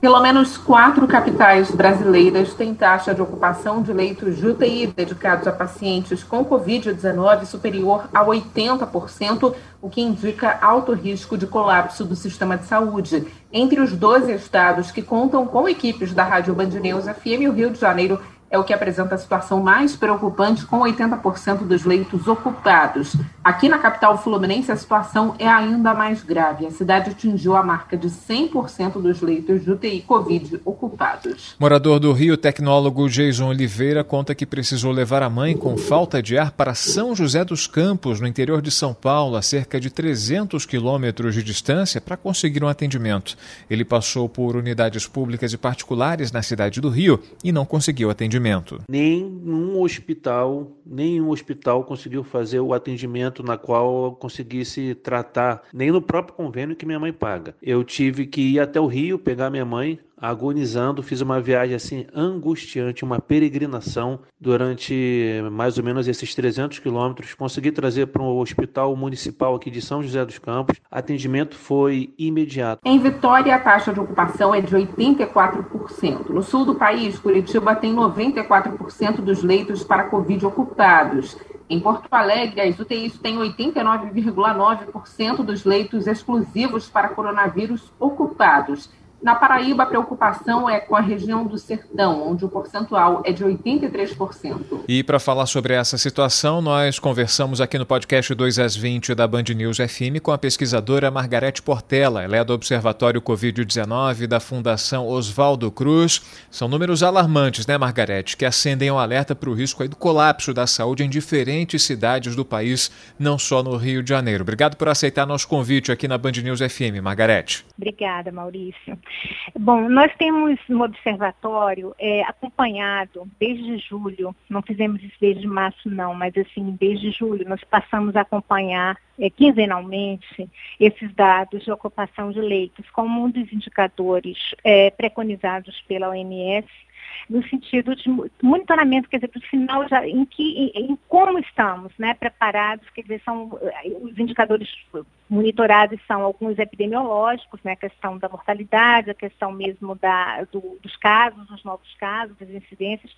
Pelo menos quatro capitais brasileiras têm taxa de ocupação de leitos de UTI dedicados a pacientes com Covid-19 superior a 80%, o que indica alto risco de colapso do sistema de saúde. Entre os 12 estados que contam com equipes da Rádio Band News FM, o Rio de Janeiro é o que apresenta a situação mais preocupante, com 80% dos leitos ocupados. Aqui na capital fluminense, a situação é ainda mais grave. A cidade atingiu a marca de 100% dos leitos de UTI Covid ocupados. Morador do Rio, tecnólogo Jason Oliveira, conta que precisou levar a mãe com falta de ar para São José dos Campos, no interior de São Paulo, a cerca de 300 quilômetros de distância, para conseguir um atendimento. Ele passou por unidades públicas e particulares na cidade do Rio e não conseguiu atendimento atendimento? Nenhum hospital, nenhum hospital conseguiu fazer o atendimento na qual eu conseguisse tratar, nem no próprio convênio que minha mãe paga. Eu tive que ir até o Rio pegar minha mãe, agonizando, fiz uma viagem assim angustiante, uma peregrinação durante mais ou menos esses 300 quilômetros. Consegui trazer para o hospital municipal aqui de São José dos Campos. Atendimento foi imediato. Em Vitória, a taxa de ocupação é de 84%. No sul do país, Curitiba tem 94% dos leitos para Covid ocupados. Em Porto Alegre, as UTIs têm 89,9% dos leitos exclusivos para coronavírus ocupados. Na Paraíba, a preocupação é com a região do Sertão, onde o percentual é de 83%. E para falar sobre essa situação, nós conversamos aqui no podcast 2 às 20 da Band News FM com a pesquisadora Margarete Portela. Ela é do Observatório Covid-19 da Fundação Oswaldo Cruz. São números alarmantes, né, Margarete, que acendem um alerta para o risco do colapso da saúde em diferentes cidades do país, não só no Rio de Janeiro. Obrigado por aceitar nosso convite aqui na Band News FM, Margarete. Obrigada, Maurício. Bom, nós temos no observatório é, acompanhado desde julho, não fizemos isso desde março não, mas assim, desde julho nós passamos a acompanhar é, quinzenalmente esses dados de ocupação de leitos como um dos indicadores é, preconizados pela OMS no sentido de monitoramento, quer dizer, do final já, em, que, em, em como estamos né, preparados, quer dizer, são eh, os indicadores monitorados são alguns epidemiológicos, né, a questão da mortalidade, a questão mesmo da, do, dos casos, dos novos casos, das incidências,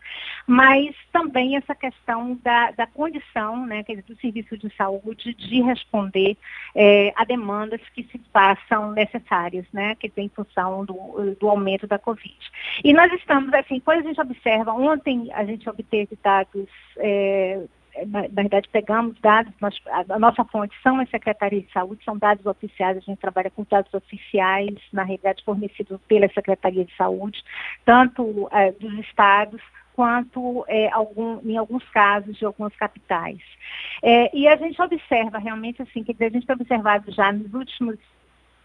mas também essa questão da, da condição, né, quer dizer, do serviço de saúde de responder é, a demandas que se façam necessárias, né, que tem função do, do aumento da Covid. E nós estamos, assim, quando a gente observa, ontem a gente obteve dados é, na, verdade, pegamos dados, nós, a, a, nossa fonte são as secretarias de saúde, são dados oficiais, a gente trabalha com dados oficiais, na realidade, fornecidos pela Secretaria de Saúde, tanto é, dos estados quanto é, algum, em alguns casos de algumas capitais. É, e a gente observa realmente assim, dizer, a gente tem observado já nos últimos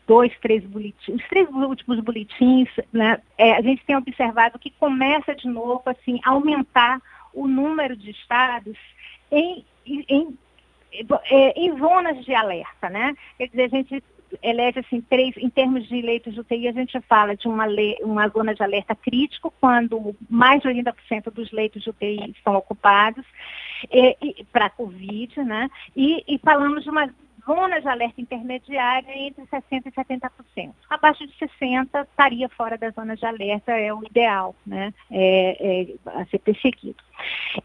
dois, três boletins, os três últimos boletins, né, é, a gente tem observado que começa de novo assim, a aumentar o número de estados em, em, é, em zonas de alerta, né? Quer dizer, a gente elege assim três, em termos de leitos de UTI, a gente fala de uma, uma zona de alerta crítico, quando mais de 80% dos leitos de UTI estão ocupados para a Covid, né? E, e falamos de uma zona de alerta intermediária entre 60% e 70%. Abaixo de 60% estaria fora da zona de alerta, é o ideal né, é, é, a ser perseguido.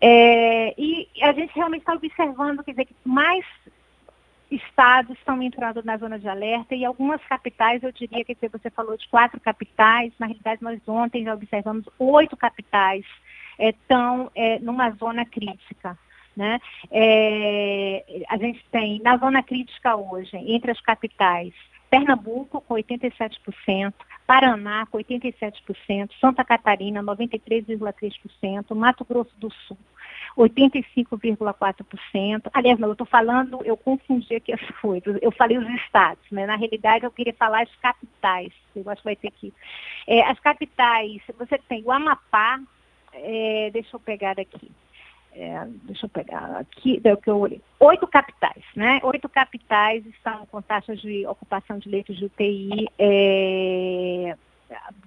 É, e a gente realmente está observando, quer dizer, que mais estados estão entrando na zona de alerta e algumas capitais, eu diria que você falou de quatro capitais, na realidade nós ontem já observamos oito capitais estão é, numa zona crítica. Né? É, a gente tem na zona crítica hoje, entre as capitais, Pernambuco com 87%, Paraná com 87%, Santa Catarina 93,3%, Mato Grosso do Sul 85,4%. Aliás, não, eu estou falando, eu confundi aqui as coisas. Eu falei os estados, né? Na realidade, eu queria falar as capitais. Eu acho que vai ter que. É, as capitais, você tem o Amapá, é, deixa eu pegar aqui é, deixa eu pegar aqui, deu que eu olhei, oito capitais, né? Oito capitais estão com taxas de ocupação de leitos de UTI é,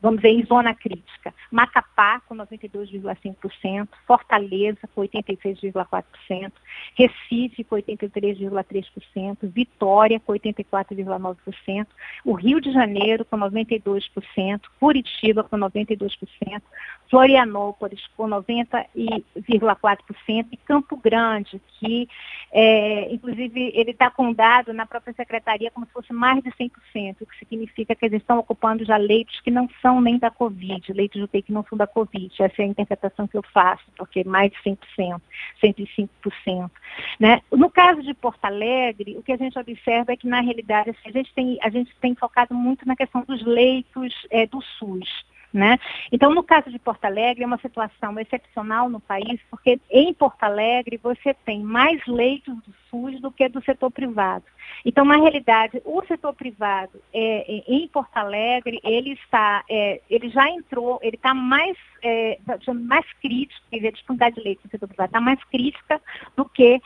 vamos dizer, em zona crítica. Macapá, com 92,5%, Fortaleza, com 86,4%, Recife, com 83,3%, Vitória, com 84,9%, o Rio de Janeiro, com 92%, Curitiba, com 92%, Florianópolis, com 90,4%, e Campo Grande, que, é, inclusive, ele está com dado na própria secretaria como se fosse mais de 100%, o que significa que eles estão ocupando já leitos que não são nem da Covid, leitos de UTI que não são da Covid. Essa é a interpretação que eu faço, porque mais de 100%, 105%. Né? No caso de Porto Alegre, o que a gente observa é que, na realidade, assim, a, gente tem, a gente tem focado muito na questão dos leitos é, do SUS. Né? Então, no caso de Porto Alegre, é uma situação excepcional no país, porque em Porto Alegre você tem mais leitos do SUS do que do setor privado. Então, na realidade, o setor privado é, é em Porto Alegre, ele está, é, ele já entrou, ele está mais, é, mais crítico, quer dizer, a disponibilidade de leitos do setor privado está mais crítica do que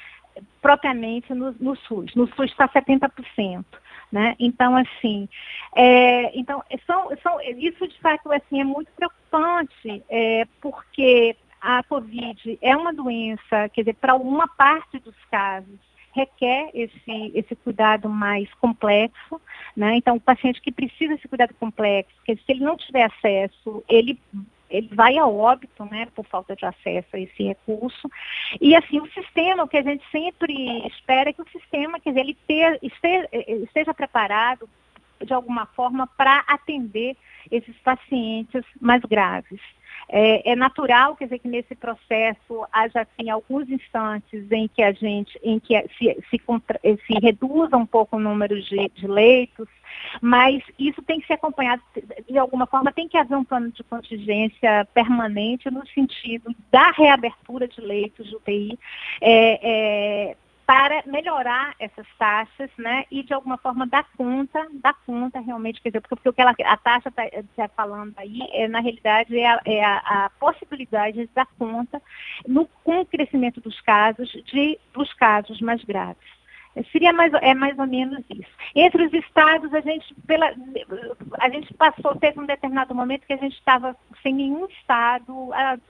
propriamente no, no SUS. No SUS está 70%. Né? Então, assim, é, então, são, são, isso de fato assim, é muito preocupante, é, porque a Covid é uma doença, quer dizer, para uma parte dos casos, requer esse, esse cuidado mais complexo, né? Então, o paciente que precisa desse cuidado complexo, que se ele não tiver acesso, ele ele vai a óbito, né, por falta de acesso a esse recurso. E assim, o sistema, o que a gente sempre espera é que o sistema, quer dizer, ele ter, esteja, esteja preparado de alguma forma para atender esses pacientes mais graves. É, é, natural, quer dizer, que nesse processo haja assim alguns instantes em que a gente, em que se, se, se reduza um pouco o número de, de, leitos, mas isso tem que ser acompanhado de alguma forma, tem que haver um plano de contingência permanente no sentido da reabertura de leitos de UTI. É, é, para melhorar essas taxas, né, e de alguma forma dar conta, dar conta realmente, quer dizer, porque, o que ela, a taxa está tá falando aí, é, na realidade, é, a, é a, a, possibilidade de dar conta no, com o crescimento dos casos, de, dos casos mais graves. Seria mais, é mais ou menos isso. Entre os estados, a gente, pela, a gente passou, teve um determinado momento que a gente estava sem nenhum estado,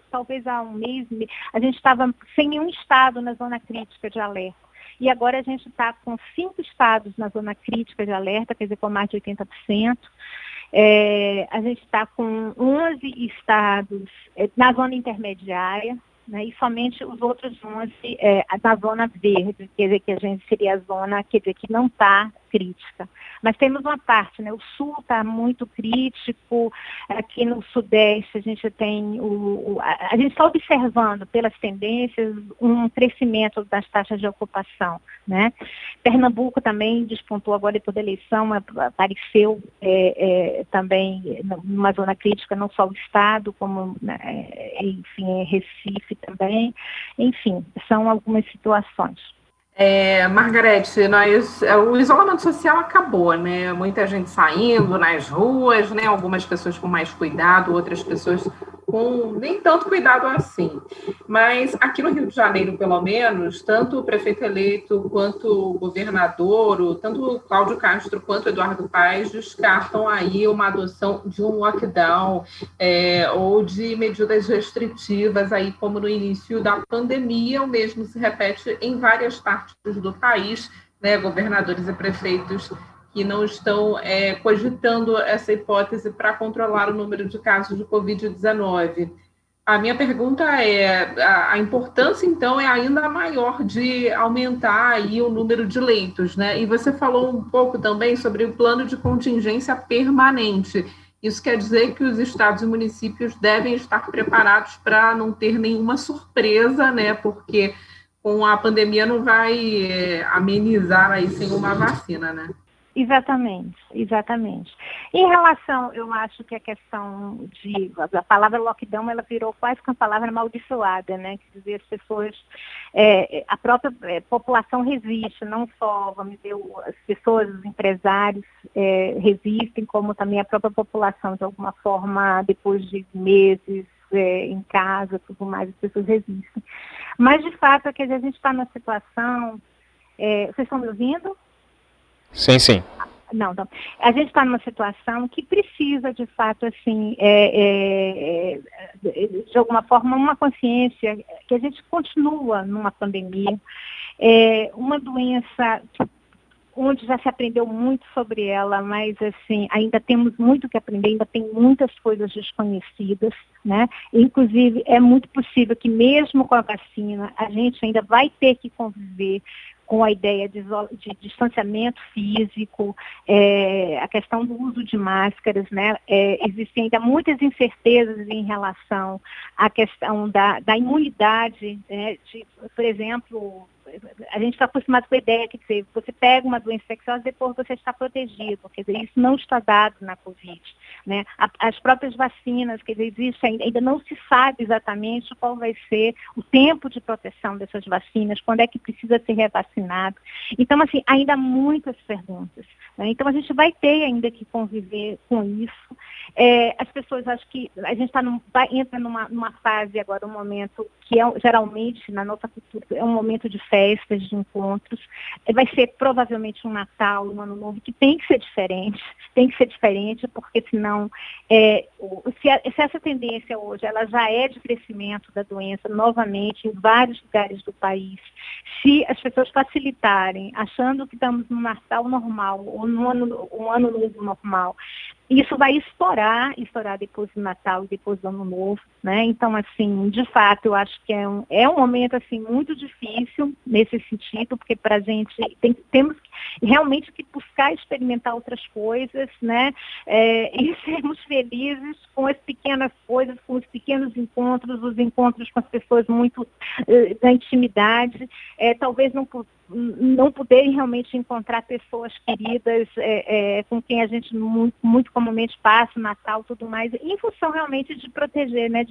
talvez há um mês, a gente estava sem nenhum estado na zona crítica de alerta. E agora a gente está com cinco estados na zona crítica de alerta, quer dizer, com mais de 80%. É, a gente está com 11 estados é, na zona intermediária, né, e somente os outros 11 é, na zona verde, quer dizer, que a gente seria a zona quer dizer, que não está crítica. Mas temos uma parte, né? O sul está muito crítico, aqui no sudeste a gente tem o, o a, gente está observando pelas tendências um crescimento das taxas de ocupação, né? Pernambuco também despontou agora depois da eleição, apareceu é, é, também numa zona crítica, não só o estado, como né, enfim, Recife também, enfim, são algumas situações. É, Margarete, nós, é, o isolamento social acabou, né? Muita gente saindo nas ruas, né? Algumas pessoas com mais cuidado, outras pessoas com nem tanto cuidado assim. Mas aqui no Rio de Janeiro, pelo menos, tanto o prefeito eleito quanto o governador, tanto o Cláudio Castro quanto o Eduardo Paes descartam aí uma adoção de um lockdown é, ou de medidas restritivas aí como no início da pandemia, o mesmo se repete em várias partes do país, né, governadores e prefeitos que não estão é, cogitando essa hipótese para controlar o número de casos de Covid-19. A minha pergunta é: a, importância, então, é ainda maior de aumentar aí o número de leitos, né? E você falou um pouco também sobre o plano de contingência permanente. Isso quer dizer que os estados e municípios devem estar preparados para não ter nenhuma surpresa, né? Porque com a pandemia não vai é, amenizar aí sem uma vacina, né? Exatamente, exatamente. Em relação, eu acho que a questão de a palavra lockdown ela virou quase que uma palavra amaldiçoada, né? Quer dizer, as pessoas, é, a própria é, população resiste, não só, vamos dizer, as pessoas, os empresários é, resistem, como também a própria população, de alguma forma, depois de meses é, em casa, tudo mais, as pessoas resistem. Mas, de fato, é que a gente está numa situação. É, vocês estão me ouvindo? Sim, sim. Não, não. A gente está numa situação que precisa, de fato, assim, é, é, é, de alguma forma, uma consciência que a gente continua numa pandemia, é, uma doença onde já se aprendeu muito sobre ela, mas assim, ainda temos muito que aprender, ainda tem muitas coisas desconhecidas, né? Inclusive, é muito possível que mesmo com a vacina, a gente ainda vai ter que conviver com a ideia de, de distanciamento físico, é, a questão do uso de máscaras, né? É, existem ainda muitas incertezas em relação à questão da, da imunidade, né? de, por exemplo, a gente está acostumado com a ideia que dizer, você pega uma doença infecciosa depois você está protegido. Quer dizer, isso não está dado na Covid. Né? As próprias vacinas, quer dizer, existe, ainda não se sabe exatamente qual vai ser o tempo de proteção dessas vacinas, quando é que precisa ser revacinado. Então, assim, ainda há muitas perguntas. Né? Então, a gente vai ter ainda que conviver com isso. É, as pessoas, acho que a gente tá num, vai, entra numa, numa fase agora, um momento que é, geralmente, na nossa cultura, é um momento de festas, de encontros. É, vai ser provavelmente um Natal, um Ano Novo, que tem que ser diferente, tem que ser diferente, porque senão, é, se, a, se, essa tendência hoje, ela já é de crescimento da doença, novamente, em vários lugares do país, se as pessoas facilitarem, achando que estamos no Natal normal, ou no ano, um Ano Novo normal, isso vai estourar, estourar depois do Natal e depois do Ano Novo, né? Então, assim, de fato, eu acho que é um, é um momento, assim, muito difícil nesse sentido, porque para a gente tem, temos realmente que buscar experimentar outras coisas, né? É, e sermos felizes com as pequenas coisas, com os pequenos encontros, os encontros com as pessoas muito uh, da intimidade, é, talvez não não poderem realmente encontrar pessoas queridas é, é, com quem a gente muito, muito comumente passa Natal tudo mais, em função realmente de proteger, né,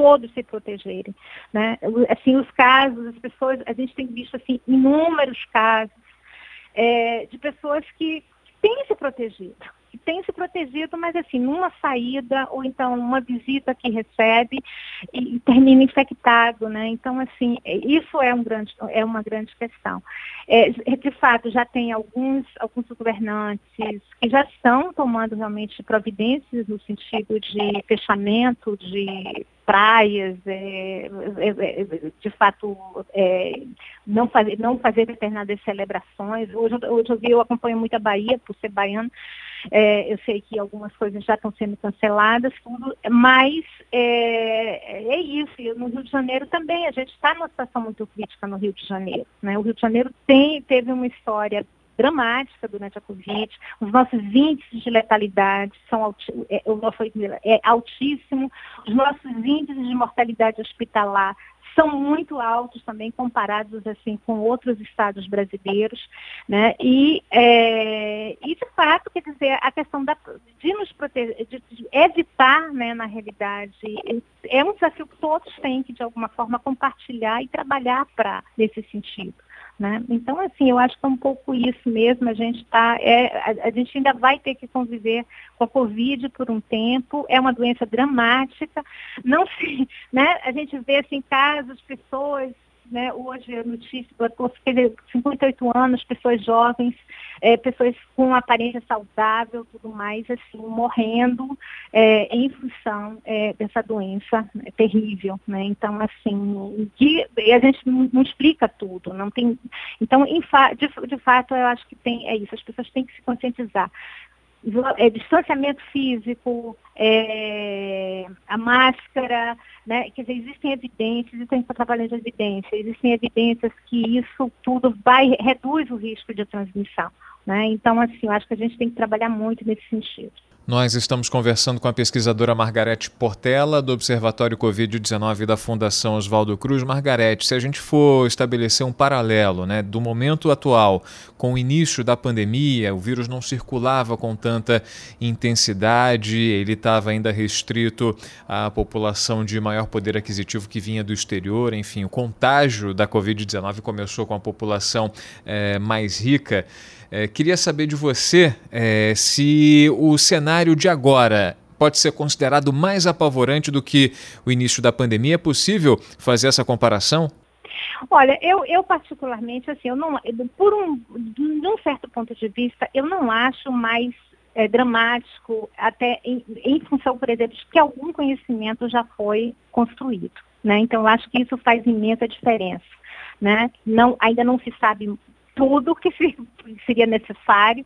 todos se protegerem, né? Assim, os casos, as pessoas, a gente tem visto assim inúmeros casos é, de pessoas que têm se protegido, que tem se protegido, mas assim, numa saída ou então uma visita que recebe e termina infectado, né? Então, assim, isso é, um grande, é uma grande questão. É, de fato, já tem alguns, alguns governantes que já estão tomando realmente providências no sentido de fechamento de praias, é, é, é, de fato, é, não, fazer, não fazer determinadas celebrações. Hoje, hoje eu, vi, eu acompanho muito a Bahia, por ser baiano, é, eu sei que algumas coisas já estão sendo canceladas, tudo, mas é, isso. E no Rio de Janeiro também, a gente está numa situação muito crítica no Rio de Janeiro. Né? O Rio de Janeiro tem, teve uma história dramática durante a Covid. Os nossos índices de letalidade são é, é altíssimo. Os nossos índices de mortalidade hospitalar são muito altos também comparados assim com outros estados brasileiros, né? E, é, e de fato, quer dizer, a questão da, de nos proteger, de, de evitar, né, na realidade, é um desafio que todos têm que de alguma forma compartilhar e trabalhar para nesse sentido. Né? Então, assim, eu acho que é um pouco isso mesmo. A gente tá, é, a, a, gente ainda vai ter que conviver com a Covid por um tempo. É uma doença dramática. Não se, né? A gente vê assim casos, pessoas né, hoje a notícia, 58 anos, pessoas jovens, é, pessoas com aparência saudável, tudo mais, assim, morrendo é, em função é, dessa doença né, terrível, né? Então, assim, que, a gente não, não, explica tudo, não tem. Então, de, de fato, eu acho que tem, é isso, as pessoas têm que se conscientizar é, distanciamento físico, é, a máscara, né? Quer dizer, existem evidências, e tem que trabalhando evidências, existem evidências que isso tudo vai, reduz o risco de transmissão. Né? Então, assim, eu acho que a gente tem que trabalhar muito nesse sentido. Nós estamos conversando com a pesquisadora Margarete Portela, do Observatório Covid-19 da Fundação Oswaldo Cruz. Margarete, se a gente for estabelecer um paralelo né, do momento atual com o início da pandemia, o vírus não circulava com tanta intensidade, ele estava ainda restrito à população de maior poder aquisitivo que vinha do exterior, enfim, o contágio da Covid-19 começou com a população é, mais rica. É, queria saber de você é, se o cenário de agora pode ser considerado mais apavorante do que o início da pandemia. É possível fazer essa comparação? Olha, eu, eu particularmente, assim, eu não, por um, de um certo ponto de vista, eu não acho mais é, dramático, até em, em, função, por exemplo, de que algum conhecimento já foi construído. Né? Então, eu acho que isso faz imensa diferença. Né? Não, ainda não se sabe tudo que seria necessário,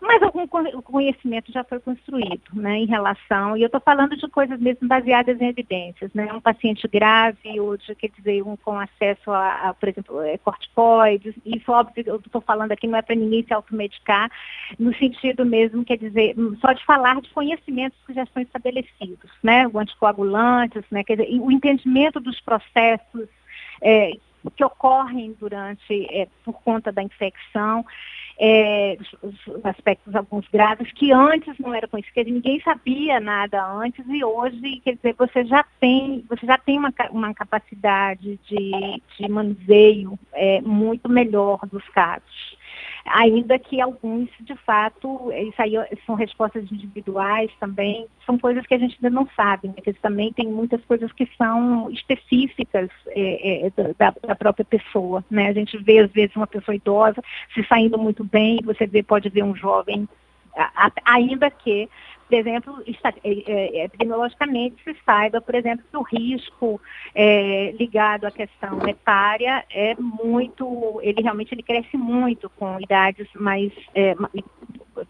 mas algum conhecimento já foi construído né, em relação, e eu estou falando de coisas mesmo baseadas em evidências, né, um paciente grave, de, quer dizer, um com acesso a, a por exemplo, é, corticoides, isso óbvio, eu estou falando aqui não é para ninguém se automedicar, no sentido mesmo, quer dizer, só de falar de conhecimentos que já estão estabelecidos, né, o anticoagulantes, né, quer dizer, o entendimento dos processos é, que ocorrem durante, é, por conta da infecção, é, os, aspectos alguns graves que antes não era conhecido, ninguém sabia nada antes e hoje, quer dizer, você já tem, você já tem uma, uma capacidade de, de manuseio é, muito melhor dos casos ainda que alguns, de fato, isso aí são respostas individuais também, são coisas que a gente ainda não sabe, né? que também tem muitas coisas que são específicas é, é, da, da, própria pessoa, né? A gente vê, às vezes, uma pessoa idosa se saindo muito bem, você vê, pode ver um jovem ainda que por exemplo, é, é, epidemiologicamente se saiba, por exemplo, que o risco é, ligado à questão etária é muito, ele realmente ele cresce muito com idades mais, é,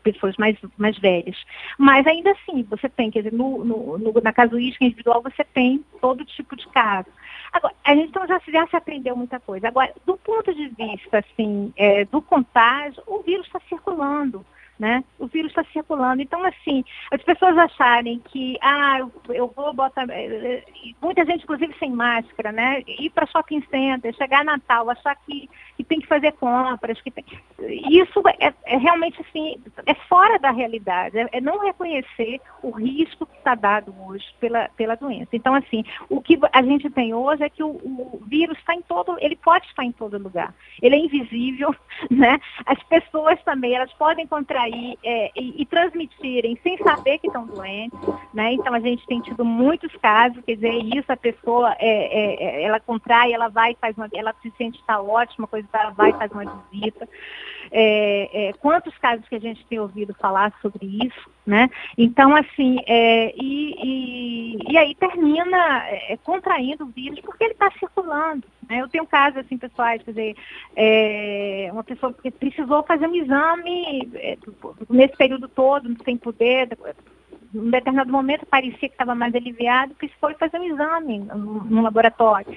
pessoas mais, mais velhas. Mas ainda assim, você tem, quer dizer, no, no, no, na casuística individual você tem todo tipo de caso. Agora, a gente então já, já se aprendeu muita coisa. Agora, do ponto de vista assim, é, do contágio, o vírus está circulando né? O vírus está circulando. Então, assim, as pessoas acharem que, ah, eu, vou botar. Eh, eh, muita gente, inclusive, sem máscara, né? Ir para shopping center, chegar Natal, achar que, que tem que fazer compras, que tem... Isso é, é, realmente assim, é fora da realidade, é, é não reconhecer o risco que está dado hoje pela, pela doença. Então, assim, o que a gente tem hoje é que o, o vírus está em todo, ele pode estar em todo lugar. Ele é invisível, né? As pessoas também, elas podem contrair é, e, e, transmitirem sem saber que estão doentes, né? Então a gente tem tido muitos casos, quer dizer, isso a pessoa, é, é, é ela contrai, ela vai faz uma, ela se sente está ótima, coisa vai e faz uma visita. É, é, quantos casos que a gente tem ouvido falar sobre isso, né? Então, assim, é, e, e, e, aí termina é, contraindo o vírus porque ele está circulando. Né? Eu tenho casos, assim, pessoais, quer dizer, é, uma pessoa que precisou fazer um exame é, nesse período todo, sem poder, em determinado momento parecia que estava mais aliviado, que foi fazer um exame no, no laboratório.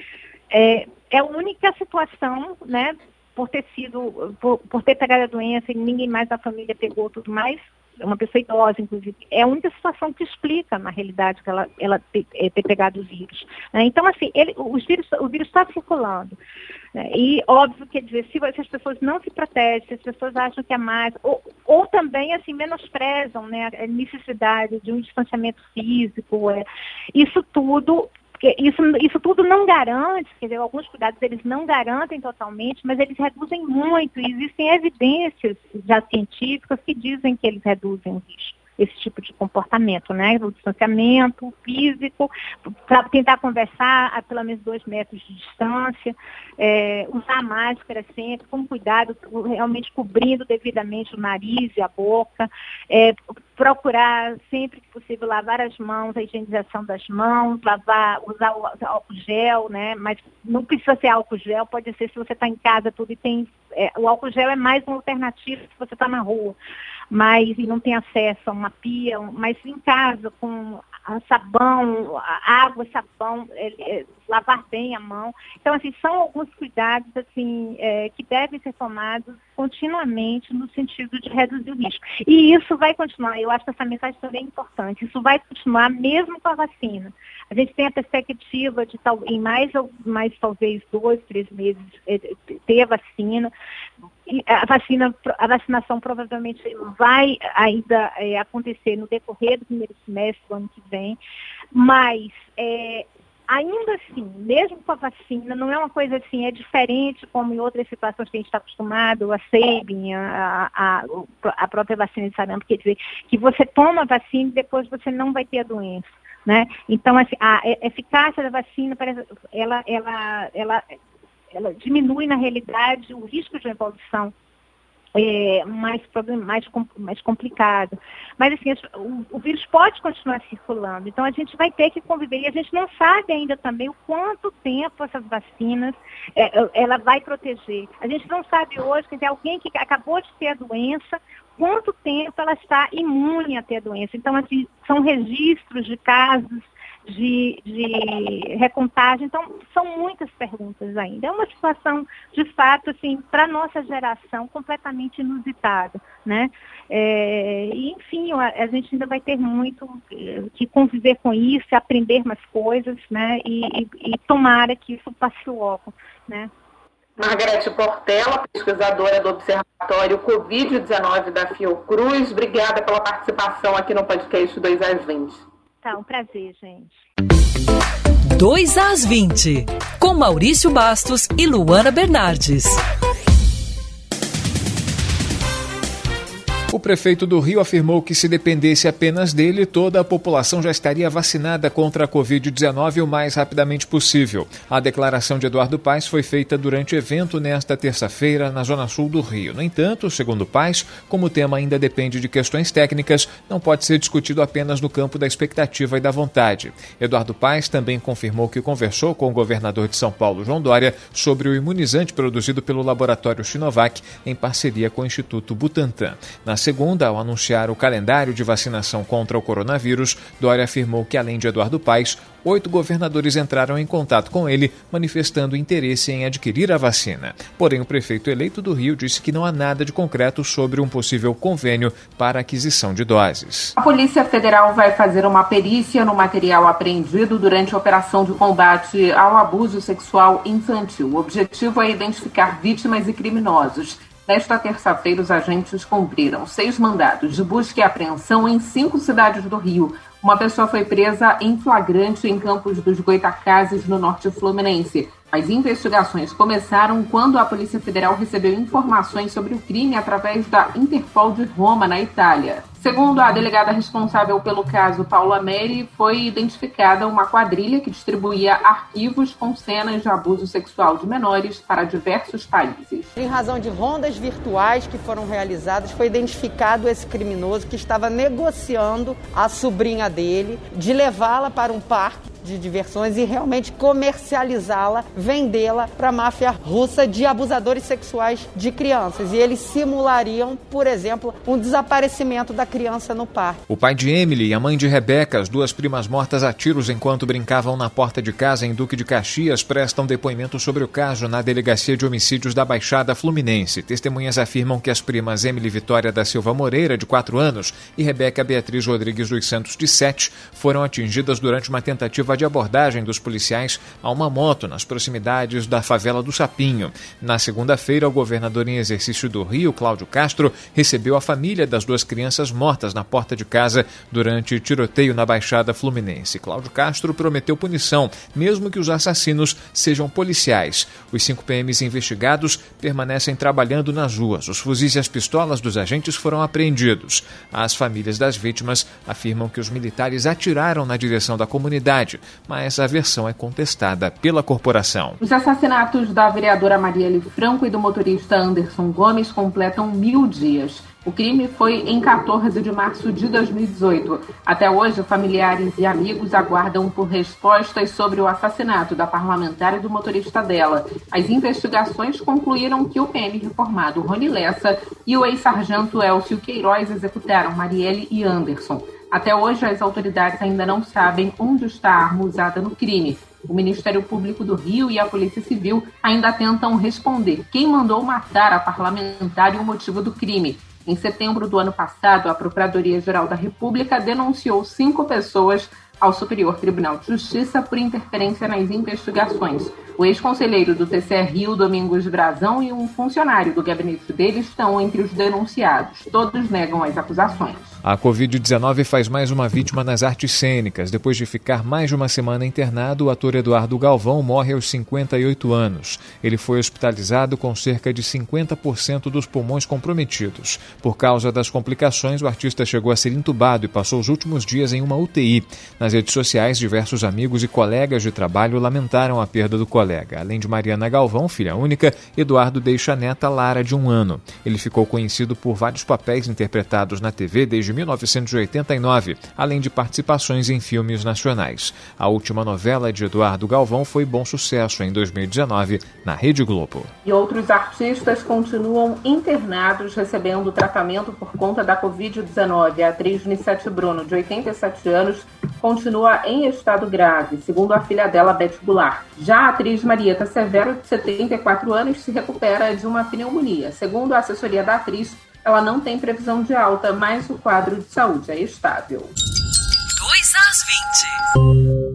É, é a única situação, né, por ter sido, por, por ter pegado a doença e ninguém mais da família pegou tudo mais, uma pessoa idosa, inclusive, é a única situação que explica, na realidade, que ela, ela ter, é, ter pegado o vírus. Né? Então, assim, ele, os vírus, o vírus está circulando. Né? E, óbvio, quer dizer, se, se, as pessoas não se protegem, se as pessoas acham que é mais, ou, ou também, assim, menosprezam né, a necessidade de um distanciamento físico, é, isso tudo porque isso, isso tudo não garante, quer dizer, alguns cuidados eles não garantem totalmente, mas eles reduzem muito. Existem evidências já científicas que dizem que eles reduzem o risco esse tipo de comportamento, né? O distanciamento físico, para tentar conversar a pelo menos dois metros de distância, é, usar máscara sempre, com cuidado, realmente cobrindo devidamente o nariz e a boca, é, procurar sempre que possível lavar as mãos, a higienização das mãos, lavar, usar o álcool gel, né? Mas não precisa ser álcool gel, pode ser se você está em casa tudo e tem. É, o álcool gel é mais uma alternativa se você está na rua mas e não tem acesso a uma pia, mas em casa, com sabão, água, sabão, é, é, lavar bem a mão. Então, assim, são alguns cuidados assim, é, que devem ser tomados continuamente no sentido de reduzir o risco. E isso vai continuar, eu acho que essa mensagem também é importante, isso vai continuar mesmo com a vacina. A gente tem a perspectiva de tal, em mais, mais talvez dois, três meses é, ter a vacina. A, vacina, a vacinação provavelmente vai ainda é, acontecer no decorrer do primeiro semestre do ano que vem, mas é, ainda assim, mesmo com a vacina, não é uma coisa assim, é diferente como em outras situações que a gente está acostumado, a Sabin, a, a, a, própria vacina de sarampo, quer dizer, que você toma a vacina e depois você não vai ter a doença. Né? Então, assim, a eficácia da vacina, ela, ela, ela ela diminui, na realidade, o risco de evolução é, mais, mais, mais complicado. Mas, assim, o, o, vírus pode continuar circulando, então a gente vai ter que conviver. E a gente não sabe ainda também o quanto tempo essas vacinas é, ela vai proteger. A gente não sabe hoje, quer dizer, alguém que acabou de ter a doença, quanto tempo ela está imune a ter a doença. Então, assim, são registros de casos de, de recontagem. Então, são muitas perguntas ainda. É uma situação, de fato, assim, para a nossa geração, completamente inusitada. Né? É, e, enfim, a, a, gente ainda vai ter muito eh, que conviver com isso, aprender mais coisas, né? E, e, e tomara que isso passe logo. Né? Margarete Portela, pesquisadora do Observatório Covid-19 da Fiocruz, obrigada pela participação aqui no podcast 2 às 20. Tá, um prazer, gente. 2 às 20, com Maurício Bastos e Luana Bernardes. O prefeito do Rio afirmou que, se dependesse apenas dele, toda a população já estaria vacinada contra a Covid-19 o mais rapidamente possível. A declaração de Eduardo Paes foi feita durante evento nesta terça-feira na Zona Sul do Rio. No entanto, segundo Paes, como o tema ainda depende de questões técnicas, não pode ser discutido apenas no campo da expectativa e da vontade. Eduardo Paes também confirmou que conversou com o governador de São Paulo, João Dória, sobre o imunizante produzido pelo laboratório Sinovac em parceria com o Instituto Butantan. Na segunda, ao anunciar o calendário de vacinação contra o coronavírus, Dória afirmou que, além de Eduardo Paes, oito governadores entraram em contato com ele, manifestando interesse em adquirir a vacina. Porém, o prefeito eleito do Rio disse que não há nada de concreto sobre um possível convênio para aquisição de doses. A Polícia Federal vai fazer uma perícia no material apreendido durante a operação de combate ao abuso sexual infantil. O objetivo é identificar vítimas e criminosos. Nesta terça-feira, os agentes cumpriram seis mandados de busca e apreensão em cinco cidades do Rio. Uma pessoa foi presa em flagrante em Campos dos Goitacazes, no norte fluminense. As investigações começaram quando a Polícia Federal recebeu informações sobre o crime através da Interpol de Roma, na Itália. Segundo a delegada responsável pelo caso, Paula Meri, foi identificada uma quadrilha que distribuía arquivos com cenas de abuso sexual de menores para diversos países. Em razão de rondas virtuais que foram realizadas, foi identificado esse criminoso que estava negociando a sobrinha dele de levá-la para um parque de diversões e realmente comercializá-la, vendê-la para a máfia russa de abusadores sexuais de crianças. E eles simulariam, por exemplo, um desaparecimento da criança no parque. O pai de Emily e a mãe de Rebeca, as duas primas mortas a tiros enquanto brincavam na porta de casa em Duque de Caxias, prestam depoimento sobre o caso na Delegacia de Homicídios da Baixada Fluminense. Testemunhas afirmam que as primas Emily Vitória da Silva Moreira, de 4 anos, e Rebeca Beatriz Rodrigues dos Santos, de 7, foram atingidas durante uma tentativa de abordagem dos policiais a uma moto nas proximidades da favela do Sapinho. Na segunda-feira, o governador em exercício do Rio, Cláudio Castro, recebeu a família das duas crianças mortas na porta de casa durante tiroteio na Baixada Fluminense. Cláudio Castro prometeu punição, mesmo que os assassinos sejam policiais. Os cinco PMs investigados permanecem trabalhando nas ruas. Os fuzis e as pistolas dos agentes foram apreendidos. As famílias das vítimas afirmam que os militares atiraram na direção da comunidade, mas a versão é contestada pela corporação. Os assassinatos da vereadora Marielle Franco e do motorista Anderson Gomes completam mil dias. O crime foi em 14 de março de 2018. Até hoje, familiares e amigos aguardam por respostas sobre o assassinato da parlamentar e do motorista dela. As investigações concluíram que o PM reformado Rony Lessa e o ex-sargento Elcio Queiroz executaram Marielle e Anderson. Até hoje, as autoridades ainda não sabem onde está a arma usada no crime. O Ministério Público do Rio e a Polícia Civil ainda tentam responder quem mandou matar a parlamentar e o motivo do crime. Em setembro do ano passado, a Procuradoria-Geral da República denunciou cinco pessoas ao Superior Tribunal de Justiça por interferência nas investigações. O ex-conselheiro do TCE Rio, Domingos Brazão, e um funcionário do gabinete dele estão entre os denunciados. Todos negam as acusações. A Covid-19 faz mais uma vítima nas artes cênicas. Depois de ficar mais de uma semana internado, o ator Eduardo Galvão morre aos 58 anos. Ele foi hospitalizado com cerca de 50% dos pulmões comprometidos. Por causa das complicações, o artista chegou a ser entubado e passou os últimos dias em uma UTI. Nas redes sociais, diversos amigos e colegas de trabalho lamentaram a perda do colega. Além de Mariana Galvão, filha única, Eduardo deixa a neta Lara de um ano. Ele ficou conhecido por vários papéis interpretados na TV desde de 1989, além de participações em filmes nacionais. A última novela de Eduardo Galvão foi Bom Sucesso em 2019 na Rede Globo. E outros artistas continuam internados recebendo tratamento por conta da Covid-19. A atriz Nissete Bruno, de 87 anos, continua em estado grave, segundo a filha dela, Beth Goulart. Já a atriz Marieta Severo, de 74 anos, se recupera de uma pneumonia. Segundo a assessoria da atriz, ela não tem previsão de alta, mas o quadro de saúde é estável. 2 às 20.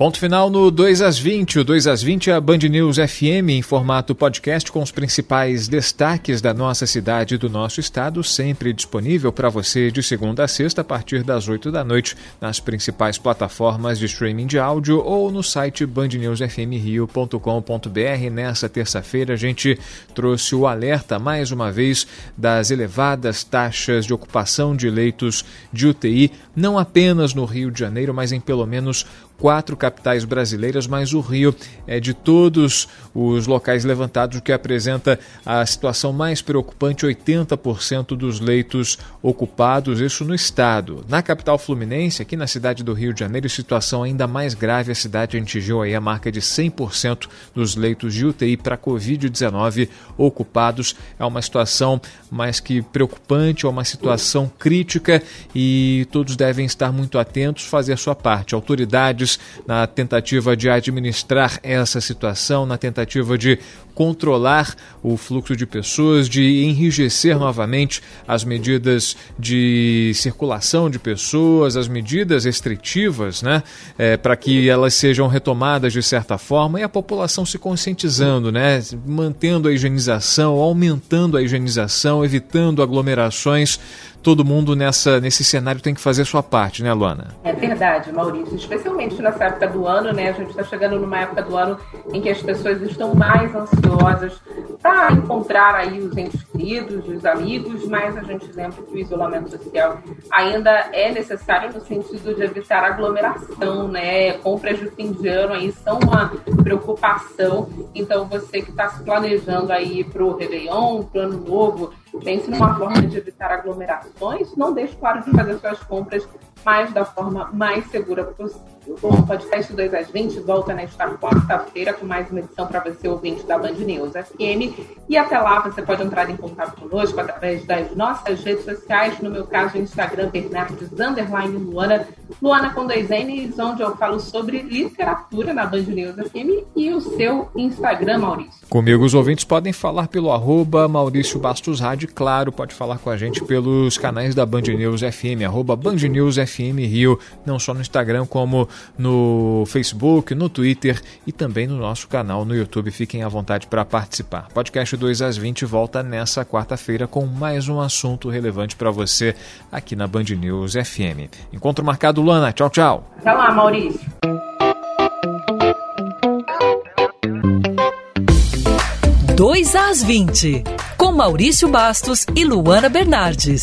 Ponto final no 2 às 20. O 2 às 20 é a Band News FM em formato podcast com os principais destaques da nossa cidade e do nosso estado, sempre disponível para você de segunda a sexta a partir das 8 da noite nas principais plataformas de streaming de áudio ou no site bandnewsfmrio.com.br. Nessa terça-feira a gente trouxe o alerta mais uma vez das elevadas taxas de ocupação de leitos de UTI, não apenas no Rio de Janeiro, mas em pelo menos quatro capitais brasileiras, mas o Rio é de todos os locais levantados o que apresenta a situação mais preocupante: 80% dos leitos ocupados, isso no estado. Na capital fluminense, aqui na cidade do Rio de Janeiro, situação ainda mais grave. A cidade atingiu aí a marca de 100% dos leitos de UTI para Covid-19 ocupados. É uma situação mais que preocupante, é uma situação crítica e todos devem estar muito atentos, fazer a sua parte. Autoridades na tentativa de administrar essa situação, na tentativa de controlar o fluxo de pessoas, de enrijecer novamente as medidas de circulação de pessoas, as medidas restritivas, né, é, para que elas sejam retomadas de certa forma e a população se conscientizando, né, mantendo a higienização, aumentando a higienização, evitando aglomerações todo mundo nessa, nesse cenário tem que fazer a sua parte, né, Luana? É verdade, Maurício. Especialmente nessa época do ano, né? A gente está chegando numa época do ano em que as pessoas estão mais ansiosas para encontrar aí os entes queridos, os amigos, mas a gente lembra que o isolamento social ainda é necessário no sentido de evitar aglomeração, né? Compras de fim de ano aí são uma preocupação. Então, você que está se planejando aí para o Réveillon, para o Ano Novo, pense numa forma de evitar aglomerações. Não deixe, claro, de fazer suas compras, mas da forma mais segura possível. O podcast 2 às 20 volta nesta quarta-feira com mais uma edição para você, ouvinte da Band News FM. E até lá você pode entrar em contato conosco através das nossas redes sociais, no meu caso, Instagram, Bernardes, underline Luana, Luana com dois N's, onde eu falo sobre literatura na Band News FM e o seu Instagram, Maurício. Comigo os ouvintes podem falar pelo arroba Maurício Bastos Rádio, claro, pode falar com a gente pelos canais da Band News FM, arroba Band News FM Rio, não só no Instagram, como no Facebook, no Twitter e também no nosso canal no YouTube. Fiquem à vontade para participar. Podcast 2 às 20 volta nessa quarta-feira com mais um assunto relevante para você aqui na Band News FM. Encontro marcado, Luana. Tchau, tchau. Até lá, Maurício. Dois às 20, com Maurício Bastos e Luana Bernardes.